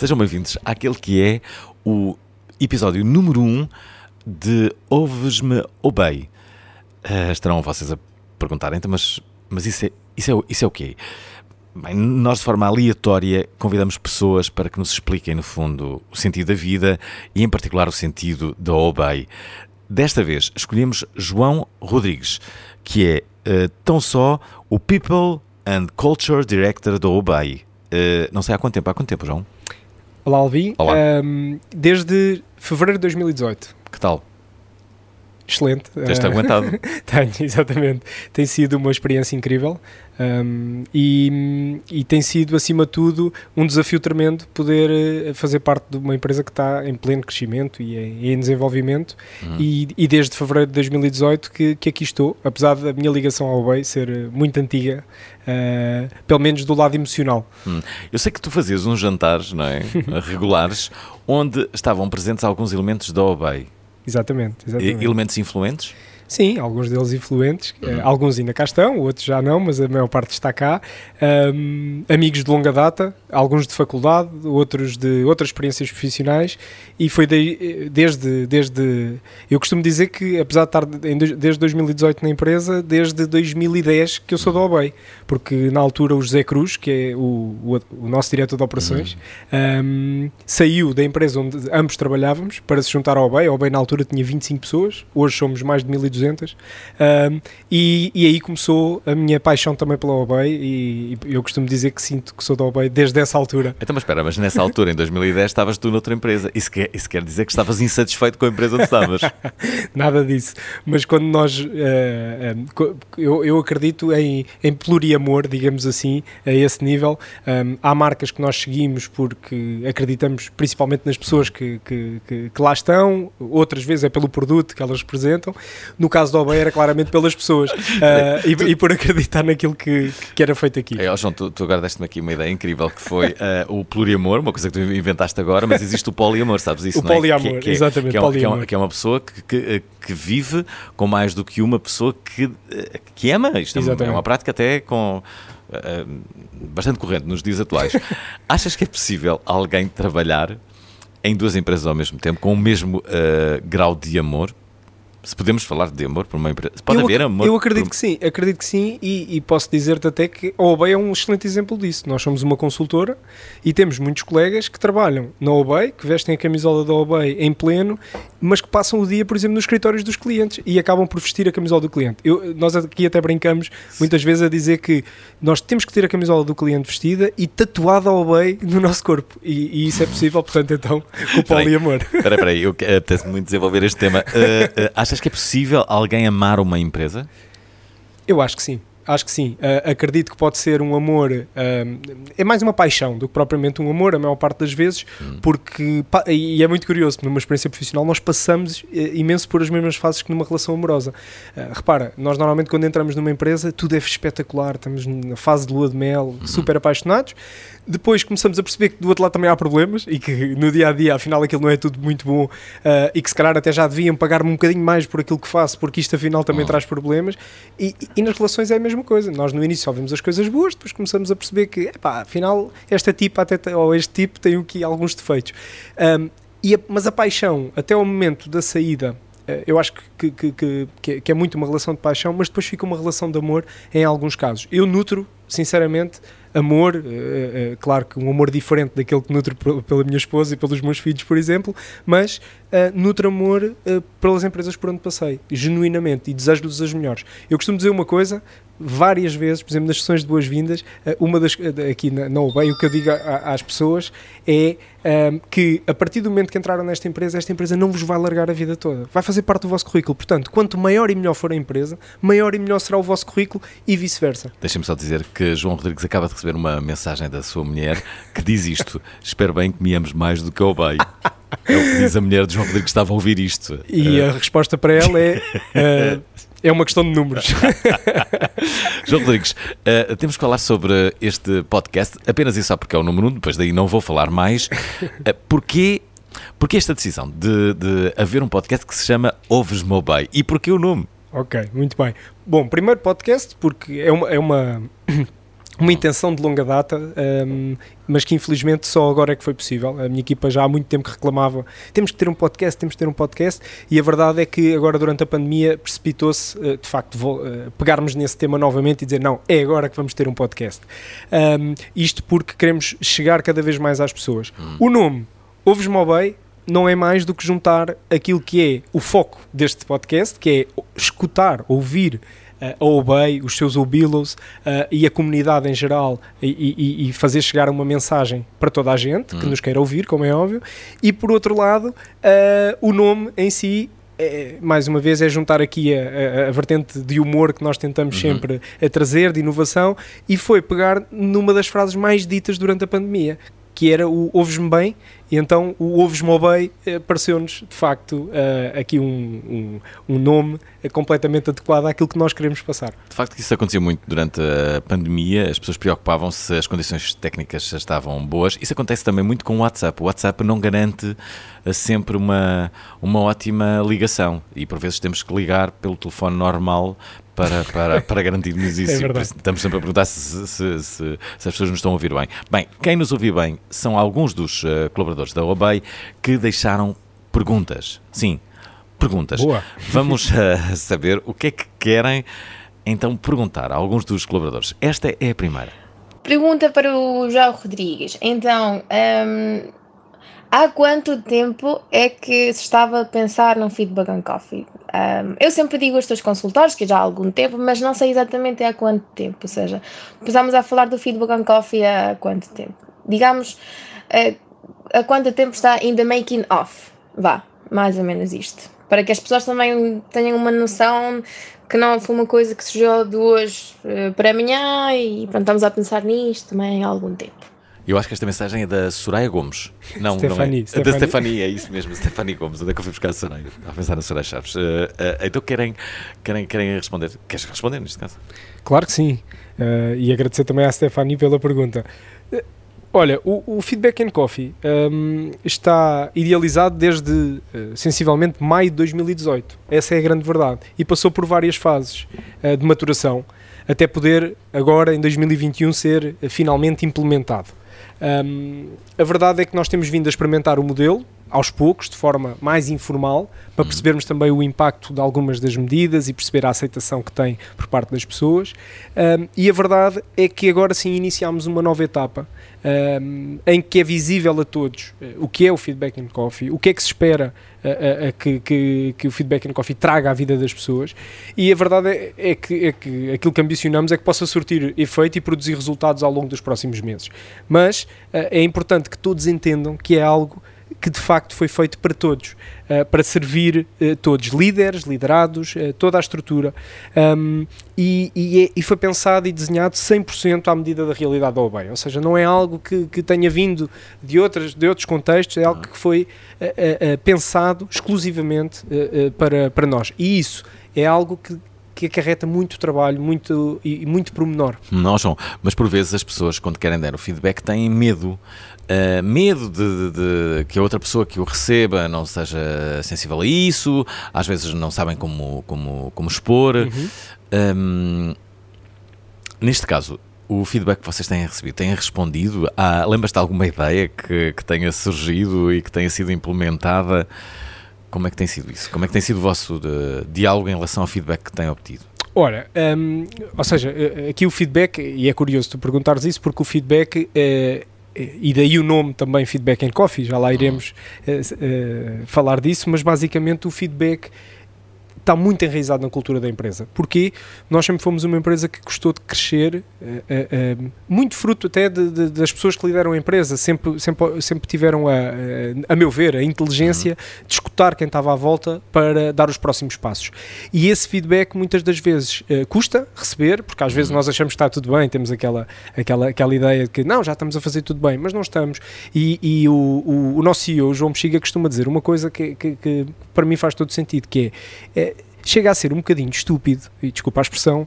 Sejam bem-vindos àquele que é o episódio número 1 um de Ouves-me Obey. Ah, estarão vocês a perguntarem, então, mas, mas isso, é, isso, é, o- isso é o quê? Bem, nós, de forma aleatória, convidamos pessoas para que nos expliquem, no fundo, o sentido da vida e, em particular, o sentido da Obey. Desta vez, escolhemos João Rodrigues, que é eh, tão só o People and Culture Director da Obey. Eh, não sei há quanto tempo. Há quanto tempo, João? Olá, Alvin. Olá. Ahm, desde fevereiro de 2018. Que tal? Excelente. Tens-te Ah, aguentado? Tenho, exatamente. Tem sido uma experiência incrível ahm, e, e tem sido, acima de tudo, um desafio tremendo poder eh, fazer parte de uma empresa que está em pleno crescimento e em, em desenvolvimento. Uhum. E, e desde fevereiro de 2018 que, que aqui estou, apesar da minha ligação ao BEI ser eh, muito antiga, ah, pelo menos do lado emocional. Eu sei que tu fazias uns jantares, não é? Regulares, onde estavam presentes alguns elementos da Obey. Exatamente, E- exatamente. Elementos influentes? Sim, alguns deles influentes, Uhum. eh, alguns ainda cá estão, outros já não, mas a maior parte está cá. Ahm, amigos de longa data, alguns de faculdade, outros de outras experiências profissionais, e foi daí, eh, desde, desde. Eu costumo dizer que, apesar de estar em desde 2018 na empresa, desde 2010 que eu sou da OBEI, porque na altura o José Cruz, que é o, o, o nosso diretor de operações, ahm, saiu da empresa onde ambos trabalhávamos para se juntar à OBEI. A OBEI na altura tinha 25 pessoas, hoje somos mais de 1200. Ahm, e, e aí começou a minha paixão também pela OBEI e, e eu costumo dizer que sinto que sou da OBEI desde essa altura. Então, mas espera, mas nessa altura, em 2010, estavas tu noutra empresa. Isso quer, isso quer dizer que estavas insatisfeito com a empresa onde estavas. Nada disso. Mas quando nós. eh, eh, co- eu, eu acredito em, em pluriamor, digamos assim, a esse nível. Um, há marcas que nós seguimos porque acreditamos principalmente nas pessoas que, que, que- que lá estão, outras vezes é pelo produto que elas representam. No caso da OBEI era claramente pelas pessoas eh, e, e por acreditar naquilo que, que era feito aqui. Ó, João, tu, tu agora deste-me aqui uma ideia incrível que foi eh, o pluriamor, uma coisa que tu inventaste agora, mas existe o poliamor, sabes isso, O não é? poliamor, Que- que é- exatamente, Que é, uma- que é poliamor. que é uma pessoa que, que, eh, vive com mais do que uma pessoa que, eh, que ama. Isto é uma- é Exatamente. uma prática até com. eh, bastante corrente nos dias atuais. Achas que é possível alguém trabalhar em duas empresas ao mesmo tempo com o mesmo eh, grau de amor? Se podemos falar de amor por uma empresa. Pode eu, haver amor. Eu acredito por- que sim, acredito que sim, e, e posso dizer-te até que a OBEI é um excelente exemplo disso. Nós somos uma consultora e temos muitos colegas que trabalham na OBEI, que vestem a camisola da OBEI em pleno, mas que passam o dia, por exemplo, nos escritórios dos clientes e acabam por vestir a camisola do cliente. Eu- nós aqui até brincamos muitas vezes a dizer que nós temos que ter a camisola do cliente vestida e tatuada a OBEI no nosso corpo. E, e isso é possível, portanto, então, com o poliamor. Espera, espera aí, eu apetece muito desenvolver este tema. Eh, eh, achas que é possível alguém amar uma empresa? Eu acho que sim. Acho que sim. Ah, acredito que pode ser um amor. ah, é mais uma paixão do que propriamente um amor, a maior parte das vezes, porque. pa- E é muito curioso, porque numa experiência profissional nós passamos eh, imenso por as mesmas fases que numa relação amorosa. Ah, repara, nós normalmente quando entramos numa empresa tudo é espetacular, estamos na fase de lua de mel, super apaixonados. Depois começamos a perceber que do outro lado também há problemas e que no dia a dia, afinal, aquilo não é tudo muito bom ah, e que se calhar até já deviam pagar-me um bocadinho mais por aquilo que faço, porque isto afinal também Uhum. traz problemas. E, e- nas relações é a mesma coisa. Nós no início só vemos as coisas boas, depois começamos a perceber que, epá, afinal, esta tipo até ou este tipo tem aqui alguns defeitos. Ahm, e a- mas a paixão, até ao momento da saída, eh, eu acho que, que, que, é- que é muito uma relação de paixão, mas depois fica uma relação de amor em alguns casos. Eu nutro, sinceramente, amor, eh, eh, claro que um amor diferente daquele que nutro pe- pela minha esposa e pelos meus filhos, por exemplo, mas eh, nutro amor eh, pelas empresas por onde passei, genuinamente, e desejo-lhes as melhores. Eu costumo dizer uma coisa, várias vezes, por exemplo, nas sessões de boas-vindas, eh, uma das, aqui na, na OBEI, o que eu digo a- às pessoas é ehm, que a partir do momento que entraram nesta empresa, esta empresa não vos vai largar a vida toda, vai fazer parte do vosso currículo. Portanto, quanto maior e melhor for a empresa, maior e melhor será o vosso currículo e vice-versa. Deixem-me só dizer que João Rodrigues acaba de receber uma mensagem da sua mulher que diz isto: Espero bem que me ames mais do que o bem. É o que diz a mulher de João Rodrigues que estava a ouvir isto. E a resposta para ela é. eh, é uma questão de números. João Rodrigues, eh, temos que falar sobre este podcast, apenas e só porque é o número um, depois daí não vou falar mais. Uh, porquê, porquê esta decisão de, de haver um podcast que se chama Ouves Mobile? E porquê o nome? ok, muito bem. Bom, primeiro podcast, porque é uma. É uma uma intenção de longa data, um, mas que infelizmente só agora é que foi possível. A minha equipa já há muito tempo que reclamava: temos que ter um podcast, temos que ter um podcast, e a verdade é que agora, durante a pandemia, precipitou-se uh, de facto uh, pegarmos nesse tema novamente e dizer: não, é agora que vamos ter um podcast. Um, isto porque queremos chegar cada vez mais às pessoas. Hum. O nome, Ouves Mobile, não é mais do que juntar aquilo que é o foco deste podcast, que é escutar, ouvir a Obey, os seus Obilos e a comunidade em geral e, e- e fazer chegar uma mensagem para toda a gente que Hum. nos queira ouvir, como é óbvio, e por outro lado, o nome em si. é, mais uma vez, é juntar aqui a, a- a vertente de humor que nós tentamos Uhum. sempre a trazer, de inovação, e foi pegar numa das frases mais ditas durante a pandemia, que era o ouves-me bem, e então o ouves-me bem eh, pareceu-nos, de facto, eh, aqui um, um, um nome eh, completamente adequado àquilo que nós queremos passar. De facto, isso acontecia muito durante a pandemia, as pessoas preocupavam-se se as condições técnicas estavam boas. Isso acontece também muito com o WhatsApp. O WhatsApp não garante sempre uma, uma ótima ligação e por vezes temos que ligar pelo telefone normal para, para, para garantirmos isso. É verdade. isso Estamos sempre a perguntar se, se, se- se as pessoas nos estão a ouvir bem. Bem, quem nos ouviu bem são alguns dos eh, colaboradores da OBEI que deixaram perguntas. Sim, perguntas. Boa. Vamos eh, saber o que é que querem então perguntar a alguns dos colaboradores. Esta é a primeira. Pergunta para o João Rodrigues. Então, hum, há quanto tempo é que se estava a pensar no Feedback on Coffee? Hum, eu sempre digo aos teus consultores que já há algum tempo, mas não sei exatamente há quanto tempo. Ou seja, começámos a falar do Feedback on Coffee há quanto tempo? Digamos, eh, há quanto tempo está in the making of? Vá, mais ou menos isto. Para que as pessoas também tenham uma noção que não foi uma coisa que surgiu de hoje eh, para amanhã e pronto, estamos a pensar nisto também há algum tempo. Eu acho que esta mensagem é da Soraya Gomes. Não, Stephanie, não é. Da Stephanie. Stefania, é isso mesmo, Stefania Gomes. Onde é que eu fui buscar a Soraya? Estava a pensar na Soraya Chaves. Eh, eh, então querem, querem, querem responder? Queres responder neste caso? Claro que sim. Eh, e agradecer também à Stefani pela pergunta. Olha, o, o Feedback and Coffee ehm, está idealizado desde eh, sensivelmente maio de 2018. Essa é a grande verdade. E passou por várias fases eh, de maturação até poder, agora em 2021, ser eh, finalmente implementado. Ehm, a verdade é que nós temos vindo a experimentar o modelo aos poucos, de forma mais informal, para percebermos também o impacto de algumas das medidas e perceber a aceitação que tem por parte das pessoas. Um, e a verdade é que agora sim iniciamos uma nova etapa um, em que é visível a todos uh, o que é o Feedback and Coffee, o que é que se espera uh, uh, que, que, que o Feedback and Coffee traga à vida das pessoas. E a verdade é, é que, é que aquilo que ambicionamos é que possa surtir efeito e produzir resultados ao longo dos próximos meses. Mas uh, é importante que todos entendam que é algo que de facto foi feito para todos, uh, para servir uh, todos, líderes, liderados, uh, toda a estrutura, um, e, e, é- e foi pensado e desenhado 100% à medida da realidade da OBEI, ou seja, não é algo que, que tenha vindo de, outras, de outros contextos, é algo que foi pensado exclusivamente para, para nós, e isso é algo que, que acarreta muito trabalho muito, e, e muito pormenor. Não, João, mas por vezes as pessoas, quando querem dar o feedback, têm medo. Uh, medo de, de- de que a outra pessoa que o receba não seja sensível a isso, às vezes não sabem como, como, como expor. Um, neste caso, o feedback que vocês têm recebido, têm respondido? Ah, Lembras-te de alguma ideia que, que tenha surgido e que tenha sido implementada? Como é que tem sido isso? Como é que tem sido o vosso de- diálogo em relação ao feedback que têm obtido? Ora, hum, ou seja, eh, aqui o feedback, e é curioso tu perguntares isso, porque o feedback, eh, eh, e daí o nome também Feedback and Coffee, já lá iremos eh, s- eh, falar disso, mas basicamente o feedback está muito enraizado na cultura da empresa. Porquê? Nós sempre fomos uma empresa que gostou de crescer eh, eh, eh, muito fruto até de- de- das pessoas que lideram a empresa, sempre, sempre, sempre tiveram, a, a, meu ver, a inteligência de escutar quem estava à volta para dar os próximos passos. E esse feedback muitas das vezes eh, custa receber, porque às vezes nós achamos que está tudo bem, temos aquela, aquela, aquela ideia de que não, já estamos a fazer tudo bem, mas não estamos. E, e o, o, o nosso CEO, João Bexiga, costuma dizer uma coisa que, que, que para mim faz todo sentido, que é, é, chega a ser um bocadinho estúpido, e desculpa a expressão,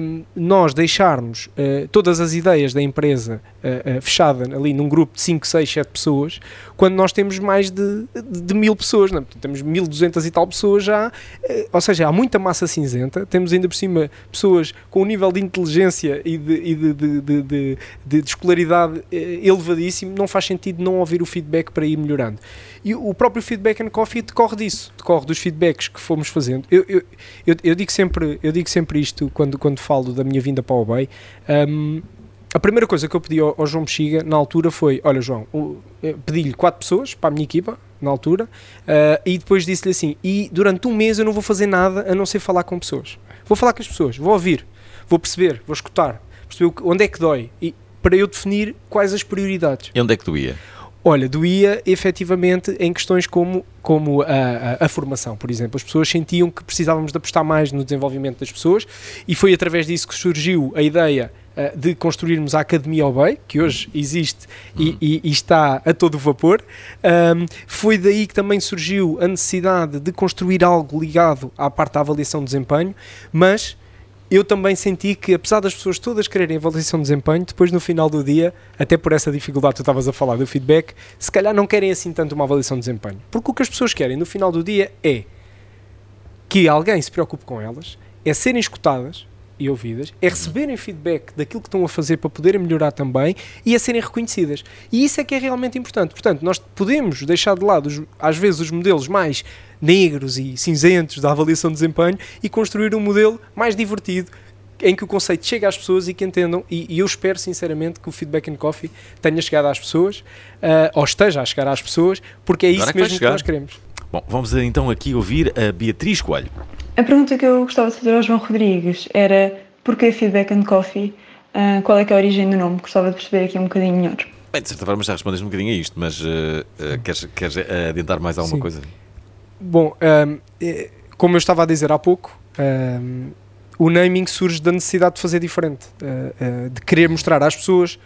um, nós deixarmos uh, todas as ideias da empresa uh, uh, fechada ali num grupo de 5, 6, 7 pessoas, quando nós temos mais de, de, de mil pessoas, não? é? Temos 1200 e tal pessoas já, ou seja, há muita massa cinzenta, temos ainda por cima pessoas com um nível de inteligência e de, e de, de, de, de- de escolaridade elevadíssimo, não faz sentido não ouvir o feedback para ir melhorando. E o próprio Feedback and Coffee decorre disso, decorre dos feedbacks que fomos fazendo. Eu, eu, eu, eu digo, sempre, eu digo sempre isto quando, quando falo da minha vinda para o Bay. Um, a primeira coisa que eu pedi ao, ao João Bexiga na altura foi: Olha, João, pedi-lhe quatro pessoas para a minha equipa, na altura, uh, e depois disse-lhe assim: E durante um mês eu não vou fazer nada a não ser falar com pessoas. Vou falar com as pessoas, vou ouvir, vou perceber, vou escutar, perceber onde é que dói, e para eu definir quais as prioridades. E onde é que ia? Olha, doía efetivamente em questões como, como a, a- a formação, por exemplo. As pessoas sentiam que precisávamos de apostar mais no desenvolvimento das pessoas e foi através disso que surgiu a ideia ah, de construirmos a Academia Obey, que hoje existe e, e- e está a todo vapor. Ahm, foi daí que também surgiu a necessidade de construir algo ligado à parte da avaliação de desempenho, mas eu também senti que, apesar das pessoas todas quererem avaliação de desempenho, depois no final do dia, até por essa dificuldade que tu estavas a falar do feedback, se calhar não querem assim tanto uma avaliação de desempenho. Porque o que as pessoas querem no final do dia é que alguém se preocupe com elas, é serem escutadas e ouvidas, é receberem feedback daquilo que estão a fazer para poderem melhorar também e a serem reconhecidas. E isso é que é realmente importante. Portanto, nós podemos deixar de lado, os- às vezes, os modelos mais negros e cinzentos da avaliação de desempenho e construir um modelo mais divertido em que o conceito chegue às pessoas e que entendam, e, e eu espero sinceramente que o Feedback and Coffee tenha chegado às pessoas, ah, ou esteja a chegar às pessoas, porque é Agora isso é que mesmo que nós queremos. Bom, vamos então aqui ouvir a Beatriz Coelho. A pergunta que eu gostava de fazer ao João Rodrigues era porquê Feedback and Coffee? Ah, qual é que é a origem do nome? Gostava de perceber aqui um bocadinho melhor. Bem, de certa forma já respondeste um bocadinho a isto, mas eh, eh, queres, queres adiantar mais alguma Sim. coisa? Bom, ahm, eh, como eu estava a dizer há pouco, ahm, o naming surge da necessidade de fazer diferente, de querer mostrar às pessoas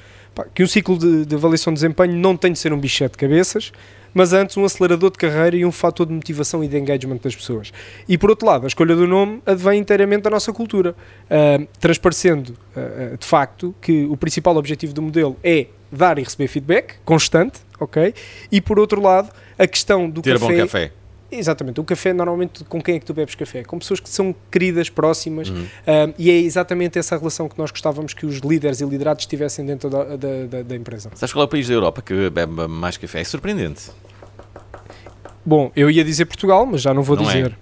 que um ciclo de, de avaliação de desempenho não tem de ser um bichete de cabeças, mas antes um acelerador de carreira e um fator de motivação e de engagement das pessoas. E por outro lado, a escolha do nome advém inteiramente da nossa cultura, ah, transparecendo ah, de facto que o principal objetivo do modelo é dar e receber feedback constante, ok? E por outro lado, a questão do Ter café... bom café. Exatamente, o café normalmente com quem é que tu bebes café? Com pessoas que são queridas, próximas, Uhum. um, e é exatamente essa relação que nós gostávamos que os líderes e liderados estivessem dentro da, da, da- empresa. Sabes qual é o país da Europa que bebe mais café? É surpreendente. Bom, eu ia dizer Portugal, mas já não vou Não é. dizer.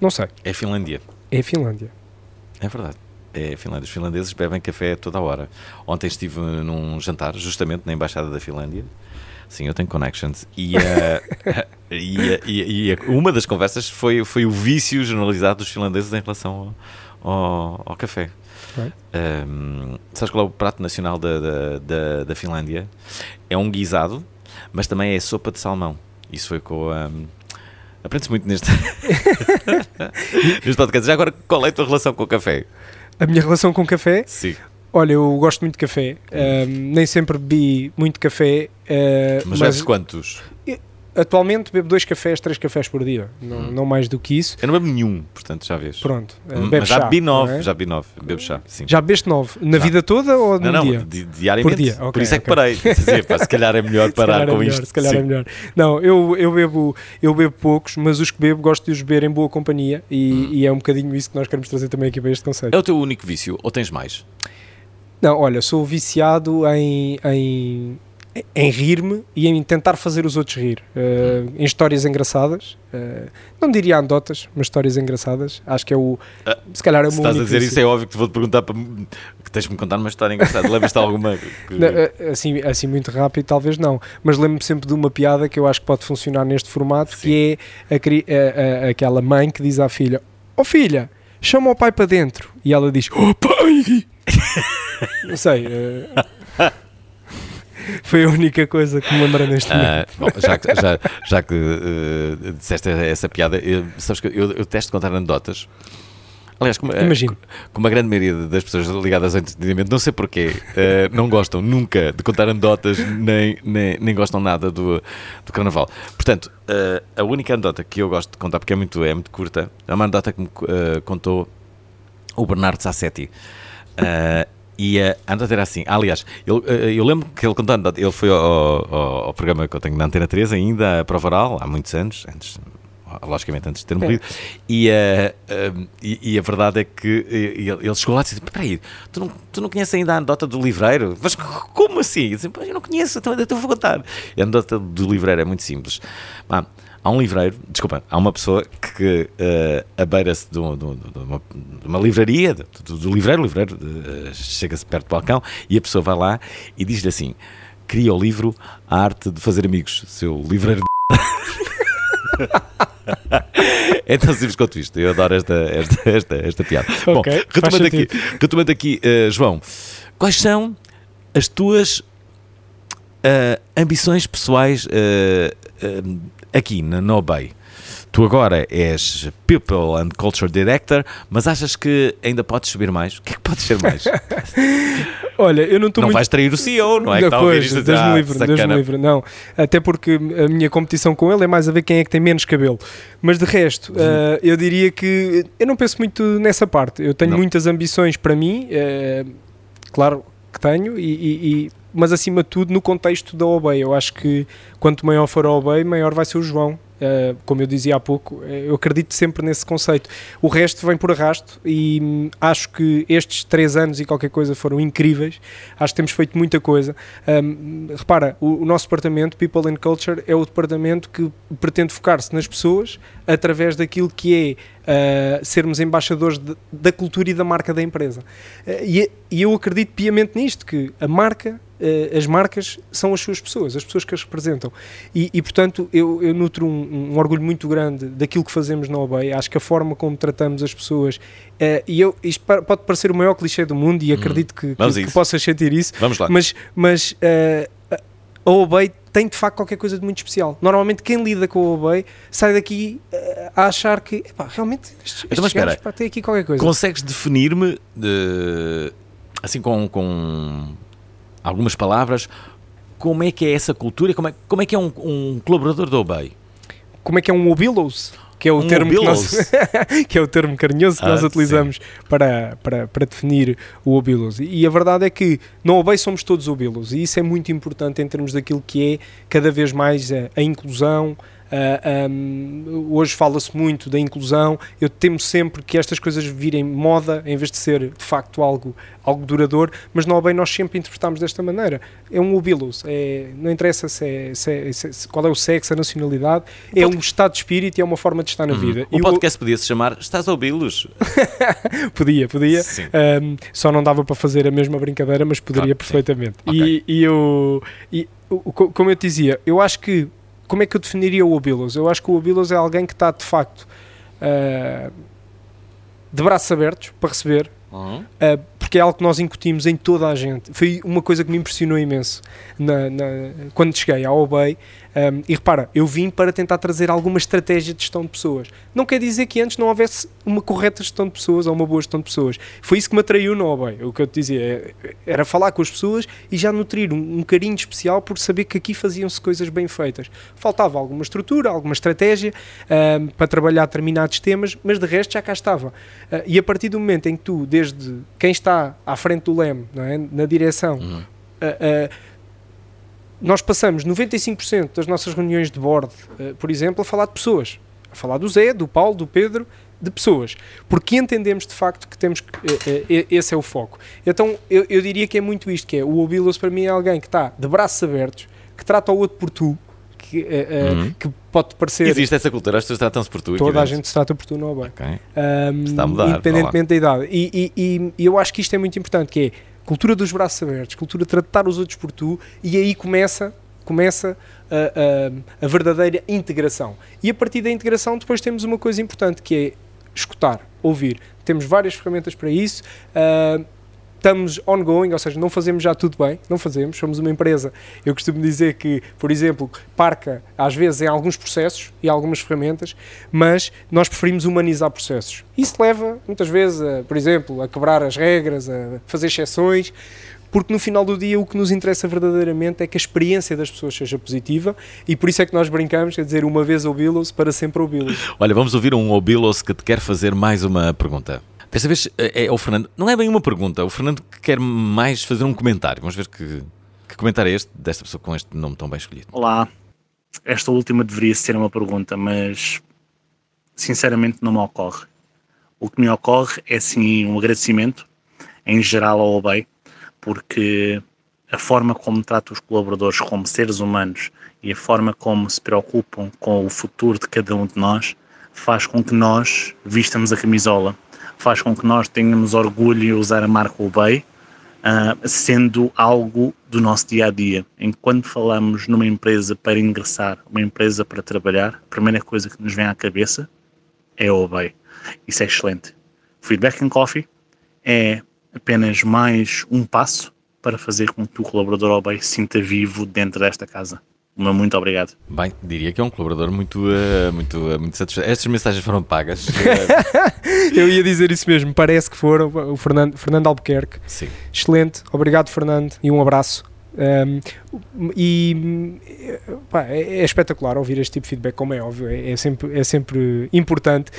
Não sei, É a Finlândia. é a Finlândia. É verdade. É a Finlândia. Os finlandeses bebem café toda a hora. Ontem estive num jantar, justamente na Embaixada da Finlândia. Sim, eu tenho connections. E, eh, e, e- e uma das conversas foi, foi o vício generalizado dos finlandeses em relação ao, ao- ao café. Right. Um, sabes qual é o prato nacional da, da, da, da Finlândia? É um guisado, mas também é sopa de salmão. Isso foi com a. Aprende-se muito neste, neste podcast. Já agora, qual é a tua relação com o café? A minha relação com café, Sim. Olha, eu gosto muito de café, um, nem sempre bebi muito café, uh, Mas, mas, bebes quantos? atualmente bebo dois cafés, três cafés por dia, não, Hum. não mais do que isso. Eu não bebo nenhum, portanto já vês. Pronto, uh, Hum, bebo já chá, bebi nove, é? já bebi nove. Bebo chá, sim. Já bebeste nove? Na Já. vida toda ou não, num não, dia? di- diariamente. Por dia, Por ok, isso é que parei. Dizer, pá, se calhar é melhor parar é com melhor, isto. Se calhar sim. é melhor. Não, eu, eu, bebo, eu bebo poucos, mas os que bebo gosto de os beber em boa companhia e, Hum. e é um bocadinho isso que nós queremos trazer também aqui para este conceito. É o teu único vício ou tens mais? Não, olha, sou viciado em, em, em rir-me e em tentar fazer os outros rir. Uh, em histórias engraçadas. uh, não diria anedotas, mas histórias engraçadas. Acho que é o. Ah, se calhar é o Se estás a dizer isso, é óbvio que te vou-te perguntar para... que tens de me contar uma história engraçada. Lembras-te alguma? Não, eh, assim, assim muito rápido, talvez não. Mas lembro-me sempre de uma piada que eu acho que pode funcionar neste formato, que é a a- a- aquela mãe que diz à filha: Ó filha, chama o pai para dentro. E ela diz: Oh pai! Não sei. eh, foi a única coisa que me lembrei neste momento. Ah, bom, já, que- já, já que eh, disseste essa piada, eu, sabes que eu, eu testo contar anedotas. Aliás, como, eh, Imagino. como a grande maioria das pessoas ligadas ao entretenimento, não sei porquê, eh, não gostam nunca de contar anedotas, nem, nem, nem gostam nada do, do carnaval. Portanto, eh, a única anedota que eu gosto de contar, porque é muito, é muito curta, é uma anedota que me eh, contou o Bernardo Sassetti. Eh, e a anedota era assim, aliás, ele, eh, eu lembro que ele contou a anedota, ele foi ao, ao- ao programa que eu tenho na Antena 3 ainda, a prova oral, há muitos anos, antes, logicamente antes de ter morrido, e, eh, eh, e, e a verdade é que eh, ele, ele chegou lá e disse, espera aí, tu não, tu não conheces ainda a anedota do livreiro? Mas como assim? Eu disse, "Pá, eu não conheço, então eu vou contar. E a anedota do livreiro é muito simples. Há um livreiro, desculpa, há uma pessoa que eh, abeira-se de, um- de um- de uma, de uma livraria, do, do livreiro, o livreiro eh, chega-se perto do balcão e a pessoa vai lá e diz-lhe assim: cria o livro A Arte de Fazer Amigos, seu livreiro de é tão simples quanto isto. Eu adoro esta, esta, esta, esta piada. Bom, Ok, faz retomando aqui, retomando aqui eh, João, quais são as tuas eh, ambições pessoais eh, aqui na No Bay? Tu agora és People and Culture Director, mas achas que ainda podes subir mais? O que é que podes ser mais? Olha, eu não estou não muito vais trair o CEO, não é? isto a dizer, Deus me "Ah, livre, Deus me sacana." livre. Não, até porque a minha competição com ele é mais a ver quem é que tem menos cabelo. Mas de resto, Uhum. eh, eu diria que eu não penso muito nessa parte. Eu tenho Não. muitas ambições para mim, eh, claro que tenho, e, e- e- mas acima de tudo no contexto da OBEI. Eu acho que quanto maior for a OBEI, maior vai ser o João. Eh, como eu dizia há pouco, eh, eu acredito sempre nesse conceito. O resto vem por arrasto e hum, acho que estes três anos e qualquer coisa foram incríveis. Acho que temos feito muita coisa. Hum, repara, o, o nosso departamento, People and Culture, é o departamento que pretende focar-se nas pessoas através daquilo que é uh, sermos embaixadores de- da cultura e da marca da empresa. Uh, e, e eu acredito piamente nisto, que a marca, uh, as marcas são as suas pessoas, as pessoas que as representam. E, e, portanto, eu, eu nutro um, um orgulho muito grande daquilo que fazemos na OBEI. Acho que a forma como tratamos as pessoas, uh, e eu, isto pode parecer o maior clichê do mundo, e acredito que, que, que possas sentir isso, Vamos lá. mas, mas uh, a OBEI tem de facto qualquer coisa de muito especial. Normalmente quem lida com a OBEI sai daqui uh, a achar que epá, realmente estes, Então, estes gajos, espera. pá, têm aqui qualquer coisa. Consegues definir-me, de- assim com, com algumas palavras, como é que é essa cultura como é, como é que é um, um colaborador da OBEI? Como é que é um Obilos? Que é o Um termo que, nós, que é o termo carinhoso que Ah, nós utilizamos para, para, para definir o Obilos. E a verdade é que na OBEI somos todos Obilos e isso é muito importante em termos daquilo que é cada vez mais a, a inclusão. A- um, hoje fala-se muito da inclusão. Eu temo sempre que estas coisas virem moda em vez de ser de facto algo, algo duradouro, mas na OBEI nós sempre interpretamos desta maneira. É um Obilos, é, não interessa se é, se é- se- qual é o sexo, a nacionalidade, é um estado de espírito e é uma forma de estar na vida. O E podcast podia se chamar Estás a ouvi-los? Podia, podia. Um, só não dava para fazer a mesma brincadeira, mas poderia Claro sim. perfeitamente. Ok. E, e eu, e, o- co- como eu te dizia, eu acho que. Como é que eu definiria o Obilos? Eu acho que o Obilos é alguém que está de facto uh, de braços abertos para receber, Uhum. Uh, porque é algo que nós incutimos em toda a gente. Foi uma coisa que me impressionou imenso na- na- quando cheguei ao OBEI. Um, e repara, eu vim para tentar trazer alguma estratégia de gestão de pessoas. Não quer dizer que antes não houvesse uma correta gestão de pessoas ou uma boa gestão de pessoas. Foi isso que me atraiu no OBEI. O que eu te dizia é- era falar com as pessoas e já nutrir um, um carinho especial por saber que aqui faziam-se coisas bem feitas. Faltava alguma estrutura, alguma estratégia um, para trabalhar determinados temas, mas de resto já cá estava. Uh, e a partir do momento em que tu, desde quem está à frente do leme, é? na direção, Uhum. uh, uh, nós passamos 95% das nossas reuniões de board, uh, por exemplo, a falar de pessoas. A falar do Zé, do Paulo, do Pedro, de pessoas. Porque entendemos de facto que temos que. uh, uh, esse é o foco. Então eu, eu diria que é muito isto: que é o Obilos para mim é alguém que está de braços abertos, que trata o outro por tu, que, uh, uh, Uhum. que pode parecer. Existe essa cultura, as pessoas tratam-se por tu. Toda a gente se trata por tu, não é bem. Ok. Um, Está a mudar, independentemente da idade. E, e- e- e eu acho que isto é muito importante, que é cultura dos braços abertos, cultura de tratar os outros por tu, e aí começa, começa a, a- a verdadeira integração. E a partir da integração depois temos uma coisa importante, que é escutar, ouvir. Temos várias ferramentas para isso. ah, estamos ongoing, ou seja, não fazemos já tudo bem, não fazemos, somos uma empresa. Eu costumo dizer que, por exemplo, parca às vezes em alguns processos e algumas ferramentas, mas nós preferimos humanizar processos. Isso leva muitas vezes, a, por exemplo, a quebrar as regras, a fazer exceções, porque no final do dia o que nos interessa verdadeiramente é que a experiência das pessoas seja positiva e por isso é que nós brincamos, quer dizer, uma vez ouvi-los para sempre ouvi-los. Olha, vamos ouvir um Obilos que te quer fazer mais uma pergunta. Desta vez é, é o Fernando. Não é bem uma pergunta, o Fernando que quer mais fazer um comentário. Vamos ver que, que comentário é este desta pessoa com este nome tão bem escolhido. Olá, esta última deveria ser uma pergunta, mas sinceramente não me ocorre. O que me ocorre é sim um agradecimento em geral ao OBEI, porque a forma como trata os colaboradores como seres humanos e a forma como se preocupam com o futuro de cada um de nós faz com que nós vistamos a camisola, faz com que nós tenhamos orgulho em usar a marca OBEI, uh, sendo algo do nosso dia a dia. Enquanto falamos numa empresa para ingressar, uma empresa para trabalhar, a primeira coisa que nos vem à cabeça é a OBEI. Isso é excelente. Feedback and Coffee é apenas mais um passo para fazer com que o colaborador OBEI se sinta vivo dentro desta casa. Uma muito obrigado. Bem, diria que é um colaborador muito, uh, muito, uh, muito satisfeito. Estas mensagens foram pagas. Eu ia dizer isso mesmo, parece que foram. O Fernando, Fernando Albuquerque. Sim. Excelente, obrigado Fernando e um abraço. Um, e pá, é, é, espetacular ouvir este tipo de feedback, como é óbvio, é, é sempre, é sempre importante.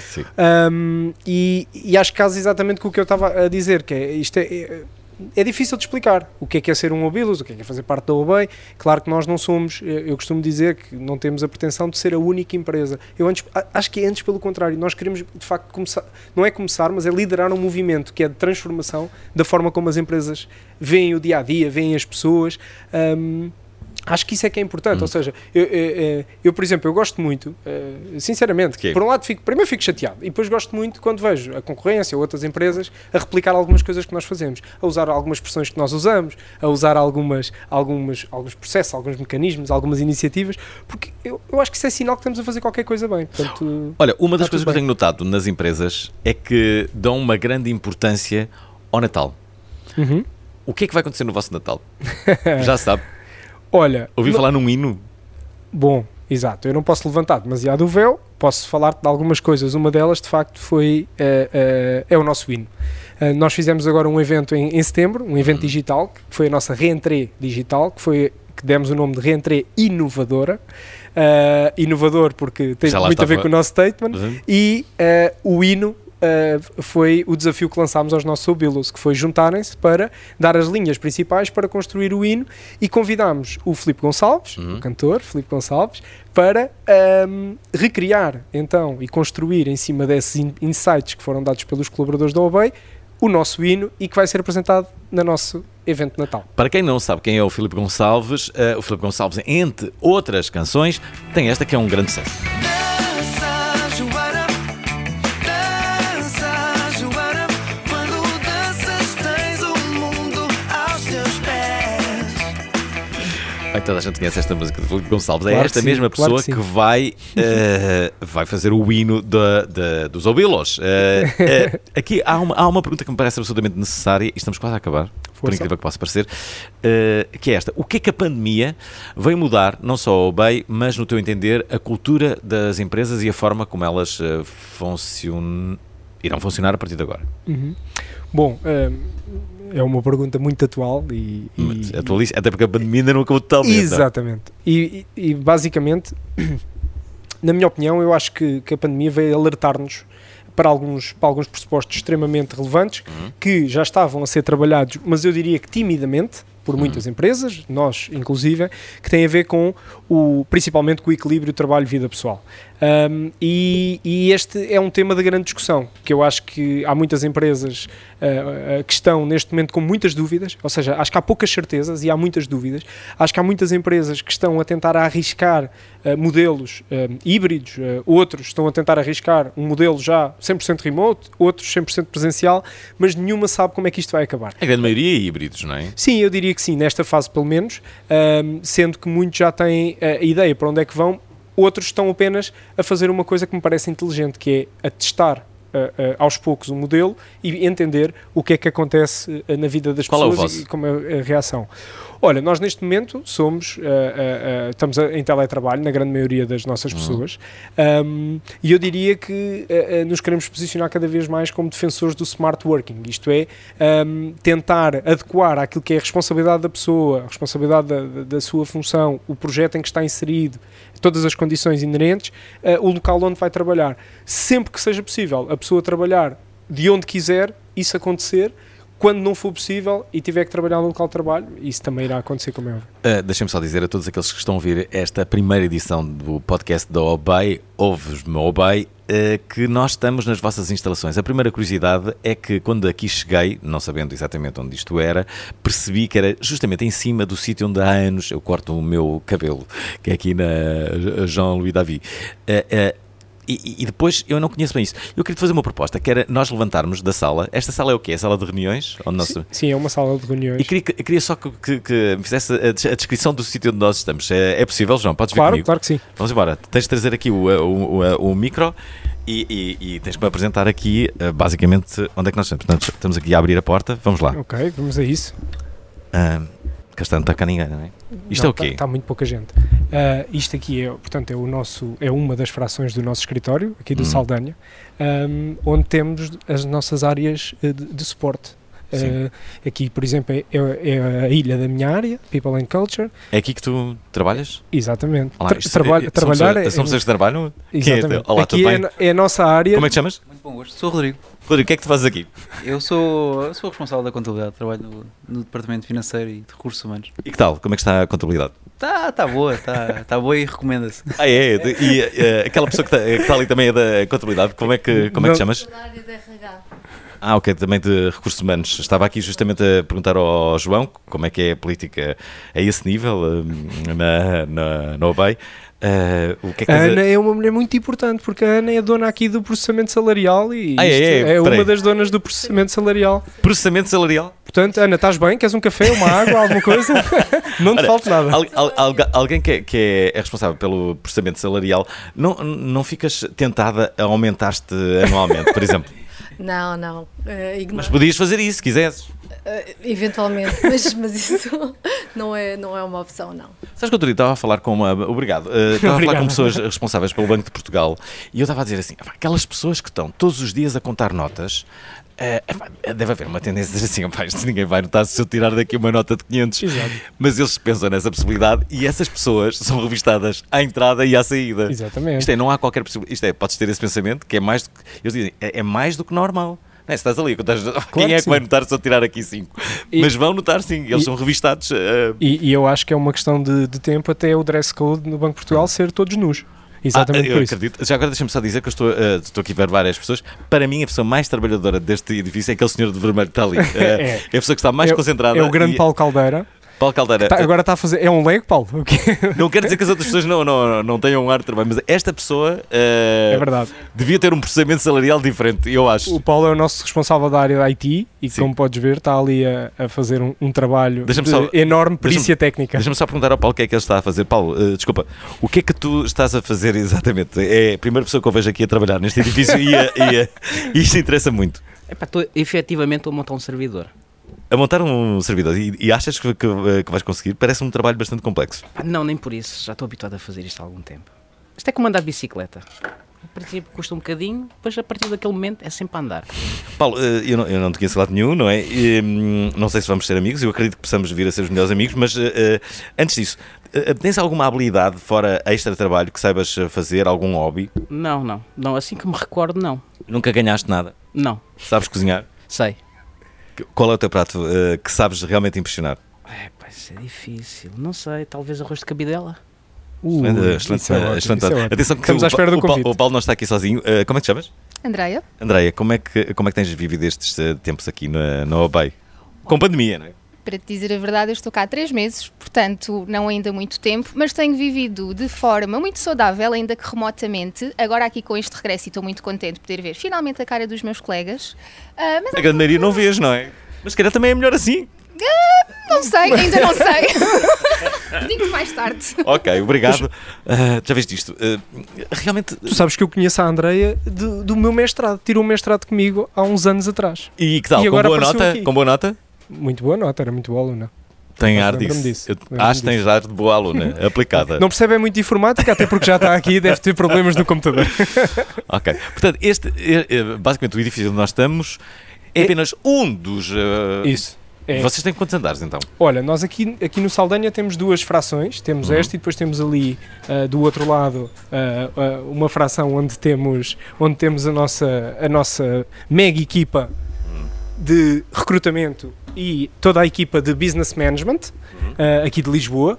Um, e, e, acho que casa exatamente com o que eu estava a dizer, que é isto é, é difícil de explicar o que é que é ser um Obilus, o que é que é fazer parte da OBEI. Claro que nós não somos, eu costumo dizer que não temos a pretensão de ser a única empresa. Eu antes, acho que é antes pelo contrário, nós queremos de facto começar, não é começar, mas é liderar um movimento que é de transformação da forma como as empresas veem o dia a dia, veem as pessoas. Um, Acho que isso é que é importante, hum. ou seja, eu, eu, eu, por exemplo, eu gosto muito, uh, sinceramente, que por um lado fico, primeiro fico chateado e depois gosto muito quando vejo a concorrência ou outras empresas a replicar algumas coisas que nós fazemos, a usar algumas expressões que nós usamos, a usar algumas, algumas, alguns processos, alguns mecanismos, algumas iniciativas, porque eu, eu acho que isso é sinal que estamos a fazer qualquer coisa bem. Portanto, Olha, uma das coisas que eu tenho notado nas empresas é que dão uma grande importância ao Natal. Uhum. O que é que vai acontecer no vosso Natal? Já sabe. Olha. Ouvi falar num hino? Bom, exato. Eu não posso levantar demasiado o véu, posso falar-te de algumas coisas. Uma delas, de facto, foi. Uh, uh, é o nosso hino. Uh, nós fizemos agora um evento em, em setembro, um evento uhum. digital, que foi a nossa reentrée digital, que foi que demos o nome de reentrée inovadora. Inovador porque tem muito estava. a ver com o nosso statement uhum. e o hino uh, foi o desafio que lançámos aos nossos Obilos, que foi juntarem-se para dar as linhas principais para construir o hino e convidámos o Filipe Gonçalves, uhum. o cantor Filipe Gonçalves, para um, recriar então e construir em cima desses in insights que foram dados pelos colaboradores da OBEI o nosso hino e que vai ser apresentado no nosso evento de Natal. Para quem não sabe quem é o Filipe Gonçalves, uh, o Filipe Gonçalves, entre outras canções, tem esta que é um grande sucesso. Toda a gente conhece esta música de Filipe Gonçalves. É claro é esta sim, mesma pessoa claro que, que, vai, uh, vai fazer o hino da, da, dos Obilos. Uh, uh, aqui há uma, há uma pergunta que me parece absolutamente necessária e estamos quase a acabar, Força. por incrível que possa parecer, que é esta. O que é que a pandemia veio mudar, não só ao BEI, mas no teu entender, a cultura das empresas e a forma como elas funcionam, irão funcionar a partir de agora? Uhum. Bom, é uma pergunta muito atual e, e Atualiza, até porque a pandemia ainda não acabou totalmente. É? Exatamente. E, e, basicamente, na minha opinião, eu acho que, que a pandemia veio alertar-nos para alguns, para alguns pressupostos extremamente relevantes uhum. que já estavam a ser trabalhados, mas eu diria que timidamente, por uhum. muitas empresas, nós inclusive, que tem a ver com o, principalmente com o equilíbrio trabalho-vida pessoal. Um, e, e, este é um tema de grande discussão, que eu acho que há muitas empresas uh, uh, que estão neste momento com muitas dúvidas, ou seja, acho que há poucas certezas e há muitas dúvidas. Acho que há muitas empresas que estão a tentar arriscar uh, modelos híbridos, outros estão a tentar arriscar um modelo já 100% remote, outros 100% presencial, mas nenhuma sabe como é que isto vai acabar. A grande maioria é híbridos, não é? Sim, eu diria que sim, nesta fase pelo menos, sendo que muitos já têm a ideia para onde é que vão, outros estão apenas a fazer uma coisa que me parece inteligente, que é a testar ah, ah, aos poucos o modelo e entender o que é que acontece ah, na vida das Qual é pessoas vosso? e como é a reação. Olha, nós neste momento somos, ah, ah, estamos a- em teletrabalho na grande maioria das nossas Uhum. pessoas um, e eu diria que nos queremos posicionar cada vez mais como defensores do smart working, isto é, um, tentar adequar àquilo que é a responsabilidade da pessoa, a responsabilidade da, da- da sua função, o projeto em que está inserido, todas as condições inerentes, ah, o local onde vai trabalhar. Sempre que seja possível a pessoa trabalhar de onde quiser, isso acontecer. Quando não for possível e tiver que trabalhar no local de trabalho, isso também irá acontecer, como é óbvio. Uh, Deixem-me só dizer a todos aqueles que estão a ouvir esta primeira edição do podcast da Obey, Ouves-me Obey, uh, que nós estamos nas vossas instalações. A primeira curiosidade é que quando aqui cheguei, não sabendo exatamente onde isto era, percebi que era justamente em cima do sítio onde há anos eu corto o meu cabelo, que é aqui na Jean-Louis Davi. E, e depois eu não conheço bem isso. Eu queria te fazer uma proposta, que era nós levantarmos da sala. Esta sala é o quê? É a sala de reuniões? Onde nós... Sim, sim, é uma sala de reuniões. E queria, que- queria só que, que- que me fizesse a, a descrição do sítio onde nós estamos. É, é possível, João? Podes vir Claro, comigo? claro que sim. Vamos embora. Tens de trazer aqui o, o, o, o micro e, e- e tens que me apresentar aqui, eh, basicamente, onde é que nós estamos. Portanto, estamos aqui a abrir a porta. Vamos lá. Ok, vamos a isso. Castano está cá ninguém, não é? Isto é o quê? Está muito pouca gente. Ah, isto aqui é, portanto, é o nosso, é uma das frações do nosso escritório, aqui do Hum. Saldanha, ahm, onde temos as nossas áreas eh, de, de suporte. Ah, aqui, por exemplo, é, é- é a ilha da minha área, People and Culture. É aqui que tu trabalhas? Exatamente. Olá, Tra- trabalho- eh, trabalhar são, é, são pessoas que trabalham? Quem é? exatamente. Olá, aqui tudo é, é a nossa área. Como é que te chamas? Muito bom gosto. Sou o Rodrigo. Rodrigo, o que é que tu fazes aqui? Eu sou, eu sou o responsável da contabilidade. Trabalho no, no Departamento Financeiro e de Recursos Humanos. E que tal? Como é que está a contabilidade? Tá, tá boa, tá, tá boa e recomenda-se. Ah, é? E eh, aquela pessoa que está, está ali também é da contabilidade, como é que, como é que chamas? Ah, ok, também de recursos humanos. Estava aqui justamente a perguntar ao João como é que é a política a esse nível hum, na, na, na OBEI. O que é que A Ana é uma mulher muito importante porque a Ana é dona aqui do processamento salarial e Ah, é, isto é? é, uma das donas do processamento salarial. Processamento salarial? Portanto, Ana, estás bem? Queres um café, uma água, alguma coisa? Não te Ora, falta nada. Al- al- alga- alguém que, é, que é responsável pelo processamento salarial, não, não ficas tentada a aumentar-te anualmente, por exemplo? Não, não. ignoro. Mas podias fazer isso, se quisesses. Eh, eventualmente, mas, mas isso não é, não é uma opção, não. Sabes que dia estava a falar com uma. Obrigado. eh, estava a falar com pessoas responsáveis pelo Banco de Portugal e eu estava a dizer assim: "Epá, aquelas pessoas que estão todos os dias a contar notas. Epá, deve haver uma tendência a dizer assim: "Epá, isto ninguém vai notar se eu tirar daqui uma nota de 500. Exato. Mas eles pensam nessa possibilidade e essas pessoas são revistadas à entrada e à saída. Exatamente. Isto é, não há qualquer possibilidade. Isto é, podes ter esse pensamento que é mais do que. Eles dizem, é, é mais do que normal. Não é? Se estás ali, contas, quem é que que sim. vai notar se eu tirar aqui 5? E- Mas vão notar sim, eles e- são revistados. eh, E, e eu acho que é uma questão de, de tempo até o dress code no Banco de Portugal ser todos nus. Exatamente Ah, eu acredito. Já agora deixa-me só dizer que eu estou, eh, estou aqui a ver várias pessoas. Para mim, a pessoa mais trabalhadora deste edifício é aquele senhor de vermelho que está ali. Eh, É. é. a pessoa que está mais É concentrada. É o grande e- Paulo Caldeira. Paulo Caldeira. Tá- agora está a fazer. É um Lego, Paulo? O quê? Não quero dizer que as outras pessoas não, não, não tenham um ar de trabalho, mas esta pessoa eh, É verdade. devia ter um processamento salarial diferente, eu acho. O Paulo é o nosso responsável da área da IT e, Sim. como podes ver, está ali a, a fazer um, um trabalho de só- enorme perícia técnica. Deixa-me só perguntar ao Paulo o que é que ele está a fazer. Paulo, eh, desculpa, o que é que tu estás a fazer exatamente? É a primeira pessoa que eu vejo aqui a trabalhar neste edifício e, a- e a- e isto interessa muito. Epá, estou efetivamente a montar um servidor. A montar um servidor e, e achas que, que, eh, que vais conseguir? Parece-me um trabalho bastante complexo. Não, nem por isso, já estou habituado a fazer isto há algum tempo. Isto é como andar de bicicleta. A princípio custa um bocadinho, depois a partir daquele momento é sempre a andar. Paulo, eh, eu não, eu não te conheço lado nenhum, não é? E, hum, não sei se vamos ser amigos, eu acredito que possamos vir a ser os melhores amigos, mas eh, antes disso, tens alguma habilidade fora extra trabalho que saibas fazer, algum hobby? Não, não, não, assim que me recordo, não. Nunca ganhaste nada? Não, Sabes cozinhar? sei. Qual é o teu prato eh, que sabes realmente impressionar? É, pá, isso é difícil. Não sei, talvez arroz de cabidela. Uh, Excelente, excelente, é excelente. isso é. Atenção que Estamos à espera do o Paulo- convite. o Paulo não está aqui sozinho. Eh, como é que te chamas? Andreia? Andreia, como é que, como é que tens vivido estes eh, tempos aqui na, na OBEI? Com pandemia, não é? Para te dizer a verdade, eu estou cá há três meses, portanto, não ainda muito tempo, mas tenho vivido de forma muito saudável, ainda que remotamente. Agora, aqui com este regresso, e estou muito contente de poder ver finalmente a cara dos meus colegas. Ah, mas A grande maioria não vês, não é? Mas se calhar também é melhor assim. Não sei, ainda não sei. Digo mais tarde. Ok, obrigado. Ah, já viste isto? Ah, realmente. Tu sabes que eu conheço a Andreia do meu mestrado. Tirou um mestrado comigo há uns anos atrás. E que tal? E com boa nota? aqui. Com boa nota? Muito boa nota, era muito boa aluna. Tem ar disso. disso, acho que tens ar de boa aluna, aplicada. Não percebe é muito de informática, até porque já está aqui e deve ter problemas no computador. Ok. Portanto, este, é- é, basicamente, o edifício onde nós estamos é apenas um dos. ah, Isso. É. Vocês têm quantos andares então? Olha, nós aqui, aqui no Saldanha temos duas frações, temos Uhum. esta e depois temos ali ah, do outro lado ah, uma fração onde temos, onde temos a, nossa, a nossa mega equipa de recrutamento e toda a equipa de business management ah, aqui de Lisboa.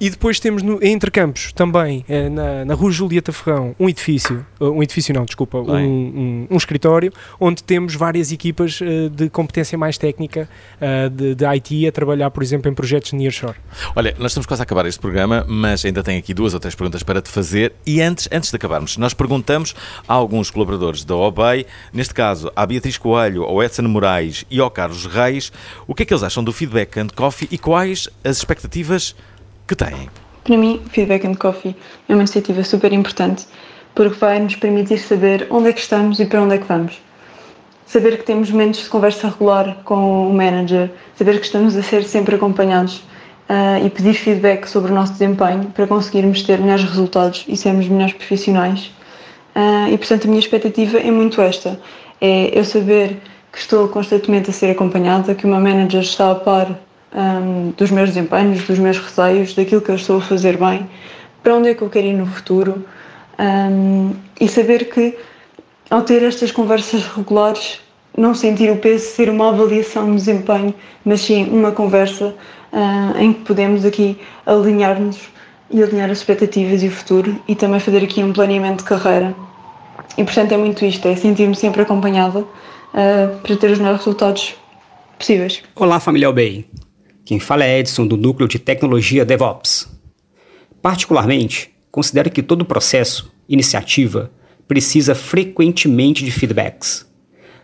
E depois temos no, entre campos também, eh, na, na Rua Julieta Ferrão, um edifício, uh, um edifício não, desculpa, um, Bem. um, um escritório, onde temos várias equipas eh, de competência mais técnica eh, de, de IT a trabalhar, por exemplo, em projetos Nearshore. Olha, nós estamos quase a acabar este programa, mas ainda tenho aqui duas ou três perguntas para te fazer. E antes, antes de acabarmos, nós perguntamos a alguns colaboradores da OBEI, neste caso à Beatriz Coelho, ao Edson Moraes e ao Carlos Reis, o que é que eles acham do Feedback and Coffee e quais as expectativas que têm. Para mim, Feedback and Coffee é uma iniciativa super importante porque vai nos permitir saber onde é que estamos e para onde é que vamos. Saber que temos momentos de conversa regular com o manager, saber que estamos a ser sempre acompanhados ah, e pedir feedback sobre o nosso desempenho para conseguirmos ter melhores resultados e sermos melhores profissionais. Ah, e portanto, a minha expectativa é muito esta: é eu saber que estou constantemente a ser acompanhada, que meu manager está a par hum, dos meus desempenhos, dos meus receios, daquilo que eu estou a fazer bem, para onde é que eu quero ir no futuro hum, e saber que ao ter estas conversas regulares não sentir o peso de ser uma avaliação de desempenho, mas sim uma conversa ah, em que podemos aqui alinhar-nos e alinhar as expectativas e o futuro e também fazer aqui um planeamento de carreira. E portanto é muito isto, é sentir-me sempre acompanhada ah, para ter os melhores resultados possíveis. Olá, família OBEI. Quem fala é Edson, do Núcleo de Tecnologia DevOps. Particularmente, considero que todo processo, iniciativa, precisa frequentemente de feedbacks.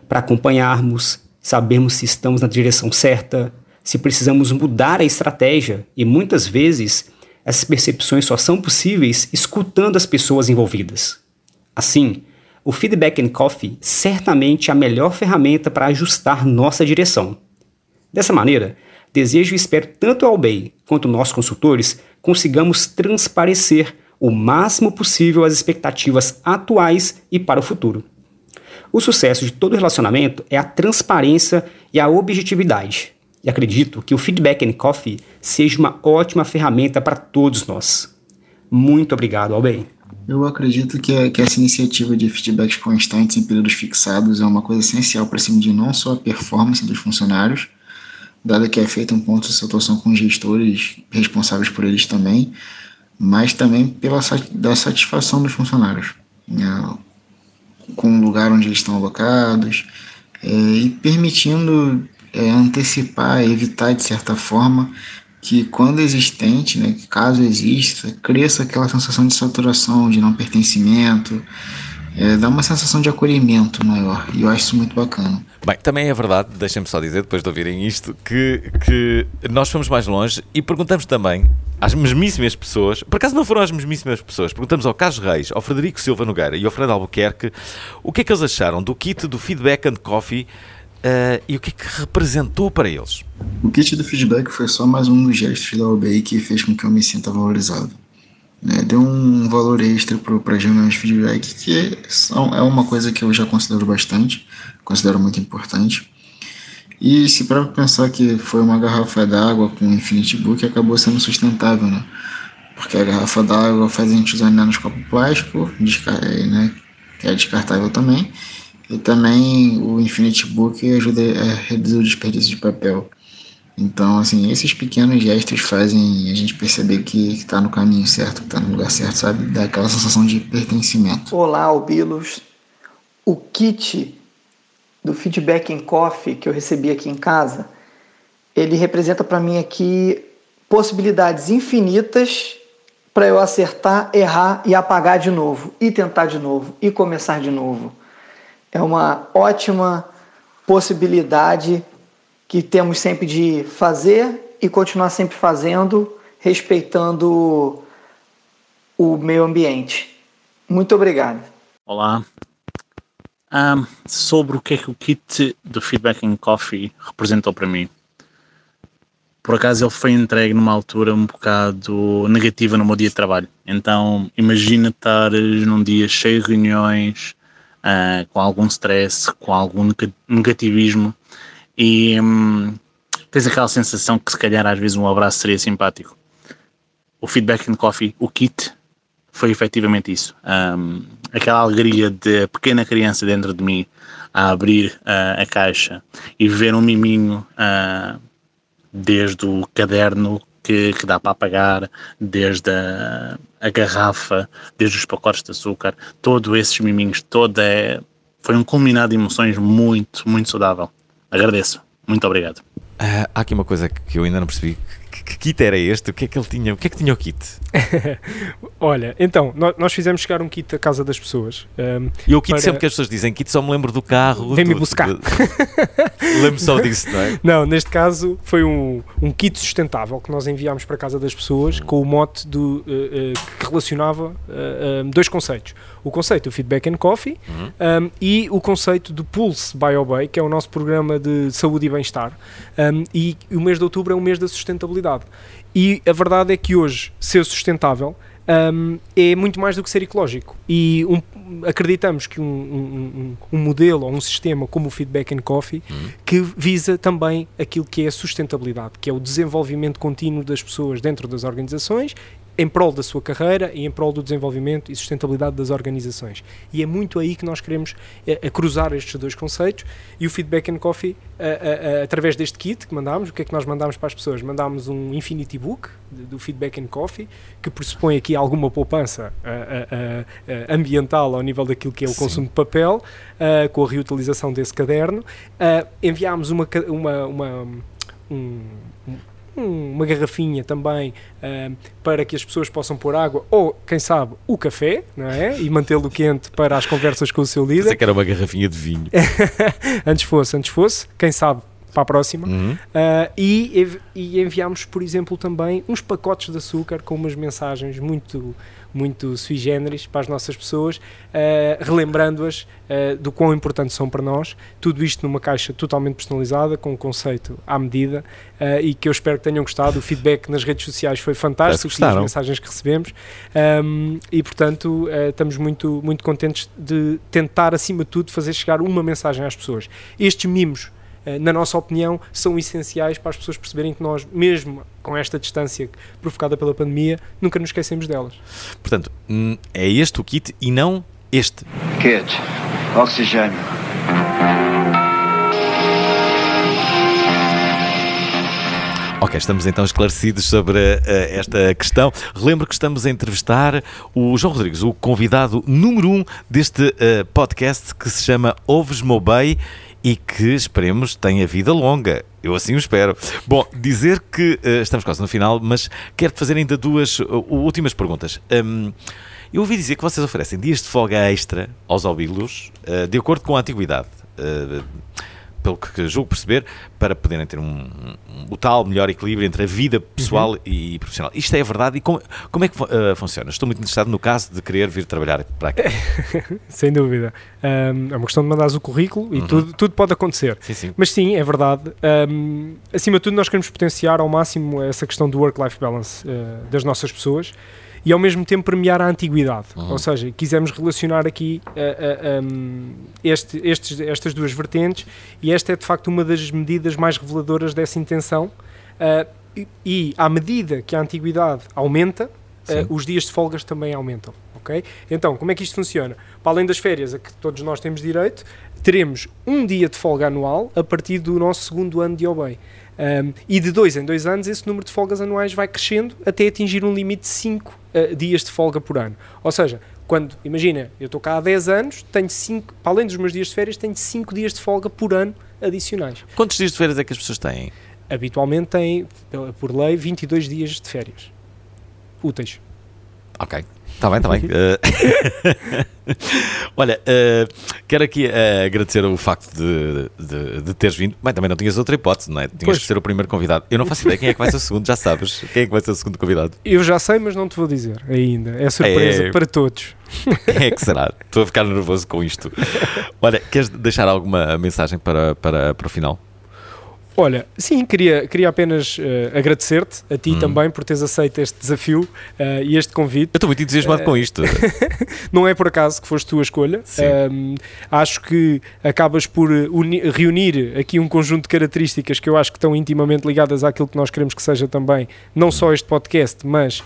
Para acompanharmos, sabermos se estamos na direção certa, se precisamos mudar a estratégia e muitas vezes essas percepções só são possíveis escutando as pessoas envolvidas. Assim, o Feedback and Coffee certamente é a melhor ferramenta para ajustar nossa direção. Dessa maneira, desejo e espero tanto ao BEI quanto nós consultores consigamos transparecer o máximo possível as expectativas atuais e para o futuro. O sucesso de todo relacionamento é a transparência e a objetividade. E acredito que o Feedback and Coffee seja uma ótima ferramenta para todos nós. Muito obrigado, Albei. Eu acredito que, a- que essa iniciativa de feedbacks constantes em períodos fixados é uma coisa essencial para se medir não só a performance dos funcionários, dado que é feito um ponto de situação com gestores responsáveis por eles também, mas também pela da satisfação dos funcionários, né, com o lugar onde eles estão alocados, é, e permitindo é, antecipar, evitar de certa forma que quando existente, né, caso exista, cresça aquela sensação de saturação, de não pertencimento, é, dá uma sensação de acolhimento maior, e eu acho isso muito bacana. Bem, também é verdade, deixem-me só dizer, depois de ouvirem isto, que, que nós fomos mais longe e perguntamos também às mesmíssimas pessoas, por acaso não foram as mesmíssimas pessoas, perguntamos ao Carlos Reis, ao Frederico Silva Nogueira e ao Fernando Albuquerque o que é que eles acharam do kit do Feedback and Coffee eh, e o que é que representou para eles. O kit do feedback foi só mais um dos gestos da UBI que fez com que eu me sinta valorizado. Né? Deu um valor extra para as reuniões de feedback, que são, é uma coisa que eu já considero bastante, considero muito importante. E se para pensar que foi uma garrafa d'água com Infinity Book, acabou sendo sustentável, né? Porque a garrafa d'água faz a gente usar nos copos plástico, é, né? que é descartável também. E também o Infinity Book ajuda a reduzir o desperdício de papel. Então, assim, esses pequenos gestos fazem a gente perceber que está no caminho certo, que está no lugar certo, sabe? Dá aquela sensação de pertencimento. Olá, Albilos. O kit do Feedback em Coffee que eu recebi aqui em casa, ele representa para mim aqui possibilidades infinitas para eu acertar, errar e apagar de novo, e tentar de novo, e começar de novo. É uma ótima possibilidade que temos sempre de fazer, e continuar sempre fazendo, respeitando o meio ambiente. Muito obrigado. Olá. Um, sobre o que é que o kit do Feedback in Coffee representou para mim. Por acaso ele foi entregue numa altura um bocado negativa no meu dia de trabalho. Então imagina estar num dia cheio de reuniões, uh, com algum stress, com algum negativismo e hum, tens aquela sensação que se calhar às vezes um abraço seria simpático. O Feedback in Coffee, o kit, foi efetivamente isso. Um, aquela alegria de pequena criança dentro de mim a abrir uh, a caixa e ver um miminho uh, desde o caderno que, que, dá para apagar, desde a, a, garrafa, desde os pacotes de açúcar, todos esses miminhos, toda é, foi um culminado de emoções muito, muito saudável. Agradeço. Muito obrigado. Uh, há aqui uma coisa que eu ainda não percebi que kit era este? O que é que ele tinha? O que é que tinha o kit? Olha, então, nós fizemos chegar um kit à casa das pessoas. Um, e o kit, para... sempre que as pessoas dizem kit, só me lembro do carro. Vem-me buscar. Lembro só disso, não é? Não, neste caso foi um, um kit sustentável que nós enviámos para a casa das pessoas com o mote do, uh, uh, que relacionava uh, dois conceitos. O conceito do Feedback and Coffee uhum. um, e o conceito do Pulse BioBay, que é o nosso programa de saúde e bem-estar. Um, e o mês de outubro é o mês da sustentabilidade. E a verdade é que hoje ser sustentável um, é muito mais do que ser ecológico. E um, acreditamos que um, um, modelo ou um sistema como o Feedback and Coffee, uhum. que visa também aquilo que é a sustentabilidade, que é o desenvolvimento contínuo das pessoas dentro das organizações em prol da sua carreira e em prol do desenvolvimento e sustentabilidade das organizações. E é muito aí que nós queremos é, cruzar estes dois conceitos e o Feedback and Coffee, a, a, a, através deste kit que mandámos, o que é que nós mandámos para as pessoas? Mandámos um Infinity Book do Feedback and Coffee, que pressupõe aqui alguma poupança ambiental ao nível daquilo que é o Sim. consumo de papel, com a reutilização desse caderno. enviámos uma, uma, uma um, uma garrafinha também uh, para que as pessoas possam pôr água ou, quem sabe, o café, não é? E mantê-lo quente para as conversas com o seu líder. Pensei que era uma garrafinha de vinho. antes fosse, antes fosse, quem sabe para a próxima. Uhum. Uh, e, e enviámos, por exemplo, também uns pacotes de açúcar com umas mensagens muito muito sui generis para as nossas pessoas, uh, relembrando-as uh, do quão importantes são para nós. Tudo isto numa caixa totalmente personalizada, com um conceito à medida uh, e que eu espero que tenham gostado. O feedback nas redes sociais foi fantástico, as mensagens que recebemos um, e, portanto, estamos muito, muito contentes de tentar, acima de tudo, fazer chegar uma mensagem às pessoas. Estes mimos na nossa opinião, são essenciais para as pessoas perceberem que nós, mesmo com esta distância provocada pela pandemia, nunca nos esquecemos delas. Portanto, hum, é este o kit e não este. Kit, oxigênio. Ok, estamos então esclarecidos sobre uh, esta questão. Relembro que estamos a entrevistar o João Rodrigues, o convidado número um deste uh, podcast que se chama Oves Mobay e que esperemos tenha vida longa. Eu assim o espero. Bom, dizer que uh, estamos quase no final, mas quero-te fazer ainda duas uh, últimas perguntas. Um, eu ouvi dizer que vocês oferecem dias de folga extra aos óbilos, uh, de acordo com a antiguidade pelo que julgo perceber, para poderem ter um, um, o tal melhor equilíbrio entre a vida pessoal uhum. e profissional. Isto é verdade e como, como é que uh, funciona? Estou muito interessado no caso de querer vir trabalhar para aqui. Sem dúvida. Um, é uma questão de mandares o currículo e uhum. tudo, tudo pode acontecer. Sim, sim. Mas sim, é verdade. Acima de tudo, nós queremos potenciar ao máximo essa questão do work-life balance uh, das nossas pessoas e ao mesmo tempo premiar a antiguidade. Uhum. Ou seja, quisemos relacionar aqui uh, uh, um, este, estes, estas duas vertentes e esta é de facto uma das medidas mais reveladoras dessa intenção. Uh, e, e à medida que a antiguidade aumenta, os dias de folgas também aumentam. Okay? Então, como é que isto funciona? Para além das férias a que todos nós temos direito, teremos um dia de folga anual a partir do nosso segundo ano de OBEI. Um, e de dois em dois anos, esse número de folgas anuais vai crescendo até atingir um limite de 5 uh, dias de folga por ano. Ou seja, quando, imagina, eu estou cá há 10 anos, tenho 5, para além dos meus dias de férias, tenho 5 dias de folga por ano adicionais. Quantos dias de férias é que as pessoas têm? Habitualmente têm, por lei, 22 dias de férias úteis. Ok. Está bem, está bem. Eh, Olha, eh, quero aqui eh, agradecer o facto de, de, de teres vindo. Bem, também não tinhas outra hipótese, não é? Tinhas Pois. que ser o primeiro convidado. Eu não faço ideia quem é que vai ser o segundo, já sabes. Quem é que vai ser o segundo convidado? Eu já sei, mas não te vou dizer ainda. É surpresa É. para todos. Quem é que será? Estou a ficar nervoso com isto. Olha, queres deixar alguma mensagem para, para, para o final? Olha, sim, queria, queria apenas eh, agradecer-te, a ti Hum. também, por teres aceito este desafio eh, e este convite. Eu estou muito entusiasmado Eh, com isto. não é por acaso que foste tu a escolha. Um, acho que acabas por uni- reunir aqui um conjunto de características que eu acho que estão intimamente ligadas àquilo que nós queremos que seja também, não só este podcast, mas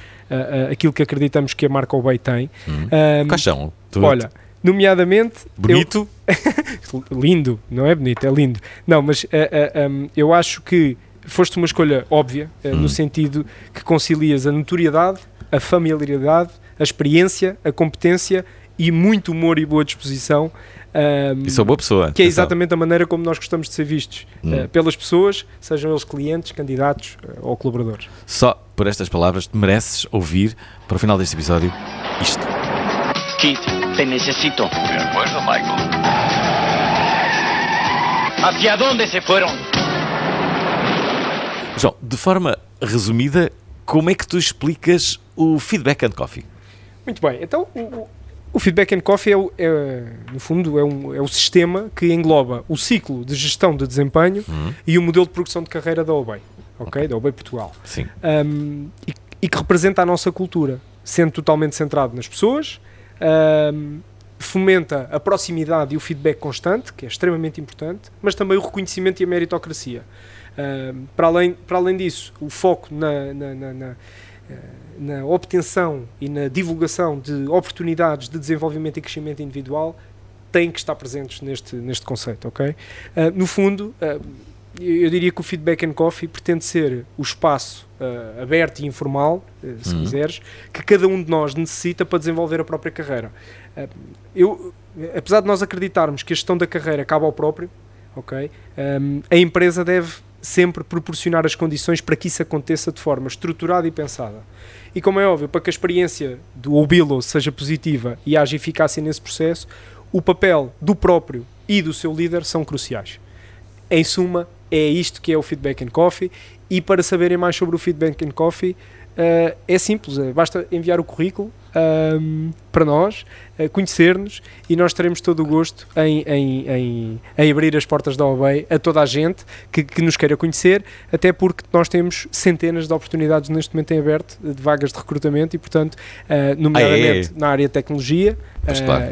aquilo que acreditamos que a marca Obey tem. Hum. Um, Quais são? Tu- Olha, nomeadamente. Bonito? eu- lindo, não é bonito, é lindo. Não, mas ah, ah, um, eu acho que foste uma escolha óbvia, ah, Hum. no sentido que concilias a notoriedade, a familiaridade, a experiência, a competência e muito humor e boa disposição. um, E sou boa pessoa, Que é exatamente a maneira como nós gostamos de ser vistos Hum. pelas pessoas, sejam eles clientes, candidatos ou colaboradores. Só por estas palavras te mereces ouvir, para o final deste episódio, isto. Te necesito. De acuerdo, Michael. ¿Hacia dónde se fueron? João, de forma resumida, como é que tu explicas o Feedback and Coffee? Muito bem, então o, o- Feedback and Coffee é, é, no fundo é, um, é o sistema que engloba o ciclo de gestão de desempenho Uhum. e o modelo de progressão de carreira da OBEI, ok? Da OBEI Portugal. Sim. Um, e, e que representa a nossa cultura, sendo totalmente centrado nas pessoas, fomenta a proximidade e o feedback constante, que é extremamente importante, mas também o reconhecimento e a meritocracia. Um, para, além, para além disso, o foco na, na- na- na, eh, na obtenção e na divulgação de oportunidades de desenvolvimento e crescimento individual têm que estar presentes neste, neste conceito, ok? Ah, no fundo, ah, eu diria que o Feedback and Coffee pretende ser o espaço ah, aberto e informal, eh, se Uhum. quiseres, que cada um de nós necessita para desenvolver a própria carreira. Ah, eu, apesar de nós acreditarmos que a gestão da carreira cabe ao próprio, ok? Um, a empresa deve sempre proporcionar as condições para que isso aconteça de forma estruturada e pensada. E como é óbvio, para que a experiência do Obilo seja positiva e haja eficácia nesse processo, o papel do próprio e do seu líder são cruciais. Em suma, é isto que é o Feedback and Coffee. E para saberem mais sobre o Feedback and Coffee, eh, é simples, eh, basta enviar o currículo ahm, para nós, eh, conhecer-nos e nós teremos todo o gosto em, em, em, em abrir as portas da OBEI a toda a gente que, que nos queira conhecer, até porque nós temos centenas de oportunidades neste momento em aberto de vagas de recrutamento e, portanto, eh, nomeadamente é? na área de tecnologia. Eh, claro.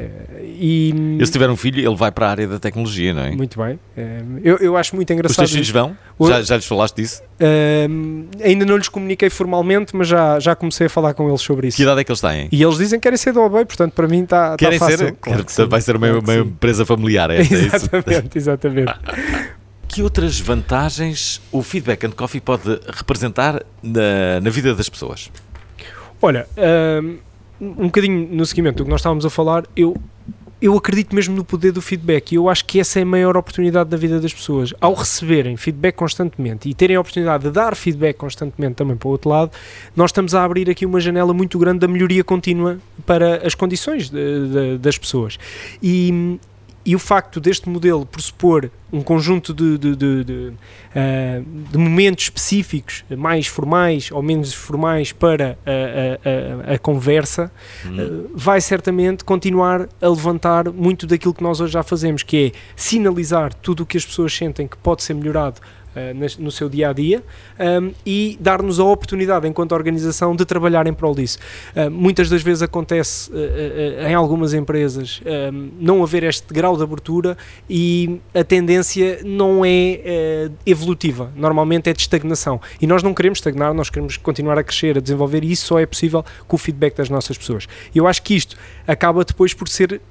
e, Eu, se tiver um filho, ele vai para a área da tecnologia, não é? muito bem. Eh, eu, eu acho muito Os engraçado. teus filhos vão? O- Já, já lhes falaste disso? Ahm, ainda não lhes comuniquei formalmente, mas já, já comecei a falar com eles sobre isso. Que idade é que eles têm? E eles dizem que querem ser do OBEI, portanto, para mim está tá Querem fácil. ser? Claro que vai ser uma, claro uma empresa familiar esta, é? Exatamente, exatamente. Que outras vantagens o Feedback and Coffee pode representar na, na vida das pessoas? Olha, ahm, um bocadinho no seguimento do que nós estávamos a falar, eu, eu acredito mesmo no poder do feedback e eu acho que essa é a maior oportunidade da vida das pessoas. Ao receberem feedback constantemente e terem a oportunidade de dar feedback constantemente também para o outro lado, nós estamos a abrir aqui uma janela muito grande da melhoria contínua para as condições de- de- das pessoas. E, e o facto deste modelo pressupor um conjunto de, de, de, de, ah, de momentos específicos, mais formais ou menos formais, para a, a- a- a conversa, ah, vai certamente continuar a levantar muito daquilo que nós hoje já fazemos, que é sinalizar tudo o que as pessoas sentem que pode ser melhorado nas- no seu dia a dia um, e dar-nos a oportunidade, enquanto organização, de trabalhar em prol disso. Uh, muitas das vezes acontece uh, em algumas empresas um, não haver este grau de abertura e a tendência não é evolutiva, normalmente é de estagnação. E nós não queremos estagnar, nós queremos continuar a crescer, a desenvolver, e isso só é possível com o feedback das nossas pessoas. Eu acho que isto acaba depois por ser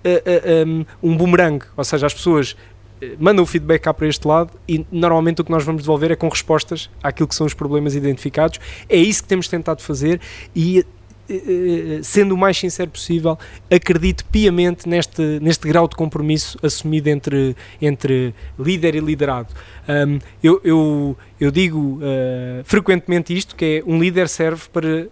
um, um boomerang, ou seja, as pessoas eh, mandam o feedback cá para este lado e normalmente o que nós vamos devolver é com respostas àquilo que são os problemas identificados. É isso que temos tentado fazer e eh, eh, sendo o mais sincero possível, acredito piamente neste, neste grau de compromisso assumido entre, entre líder e liderado. Um, eu, eu, eu digo uh, frequentemente isto, que é um líder serve para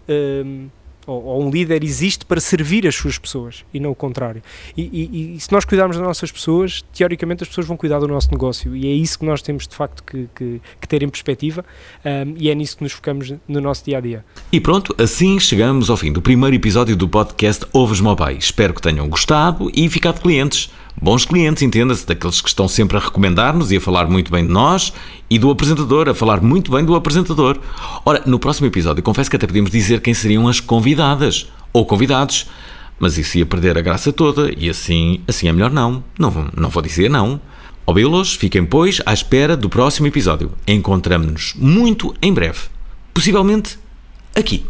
ou, ou, um líder existe para servir as suas pessoas e não o contrário. E, e, e, se nós cuidarmos das nossas pessoas, teoricamente as pessoas vão cuidar do nosso negócio e é isso que nós temos de facto que, que, que ter em perspectiva um, e é nisso que nos focamos no nosso dia a dia. E pronto, assim chegamos ao fim do primeiro episódio do podcast Ovos Mobile. Espero que tenham gostado e ficado clientes. Bons clientes, entenda-se, daqueles que estão sempre a recomendar-nos e a falar muito bem de nós, e do apresentador, a falar muito bem do apresentador. Ora, no próximo episódio, confesso que até podemos dizer quem seriam as convidadas, ou convidados, mas isso ia perder a graça toda, e assim, assim é melhor não. Não, não vou dizer não. Ouvi-los, fiquem, pois, à espera do próximo episódio. Encontramos-nos muito em breve. Possivelmente aqui.